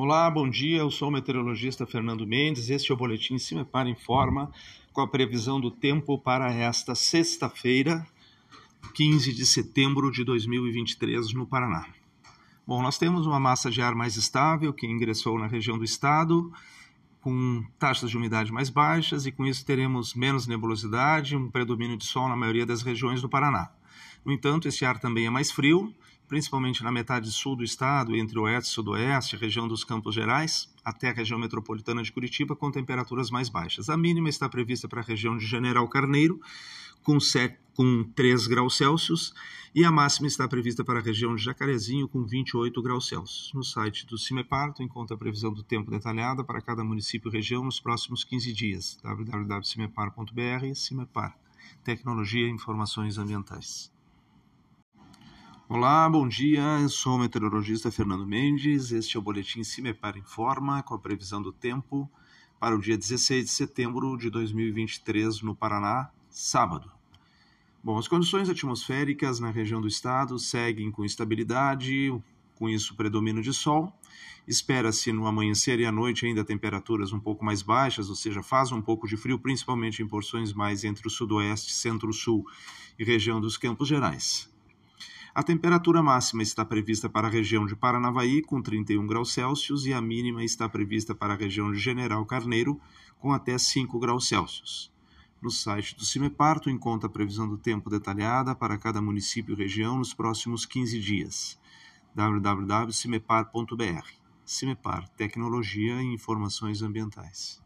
Olá, bom dia. Eu sou o meteorologista Fernando Mendes. Este é o boletim Cimepar em Forma com a previsão do tempo para esta sexta-feira, 15 de setembro de 2023, no Paraná. Bom, nós temos uma massa de ar mais estável que ingressou na região do estado, com taxas de umidade mais baixas, e com isso teremos menos nebulosidade, um predomínio de sol na maioria das regiões do Paraná. No entanto, esse ar também é mais frio, principalmente na metade sul do estado, entre oeste e sudoeste, região dos Campos Gerais, até a região metropolitana de Curitiba, com temperaturas mais baixas. A mínima está prevista para a região de General Carneiro, com, 7, com 3 graus Celsius, e a máxima está prevista para a região de Jacarezinho, com 28 graus Celsius. No site do CIMEPAR, tu encontra a previsão do tempo detalhada para cada município e região nos próximos 15 dias. www.cimepar.br CIMEPAR. Tecnologia e Informações Ambientais. Olá, bom dia. Eu sou o meteorologista Fernando Mendes. Este é o boletim Cimepar Informa com a previsão do tempo para o dia 16 de setembro de 2023 no Paraná, sábado. Bom, as condições atmosféricas na região do estado seguem com estabilidade, com isso predomínio de sol. Espera-se no amanhecer e à noite ainda temperaturas um pouco mais baixas, ou seja, faz um pouco de frio, principalmente em porções mais entre o sudoeste, centro-sul e região dos Campos Gerais. A temperatura máxima está prevista para a região de Paranavaí, com 31 graus Celsius, e a mínima está prevista para a região de General Carneiro, com até 5 graus Celsius. No site do CIMEPAR, tu encontra a previsão do tempo detalhada para cada município e região nos próximos 15 dias. www.cimepar.br CIMEPAR Tecnologia e Informações Ambientais.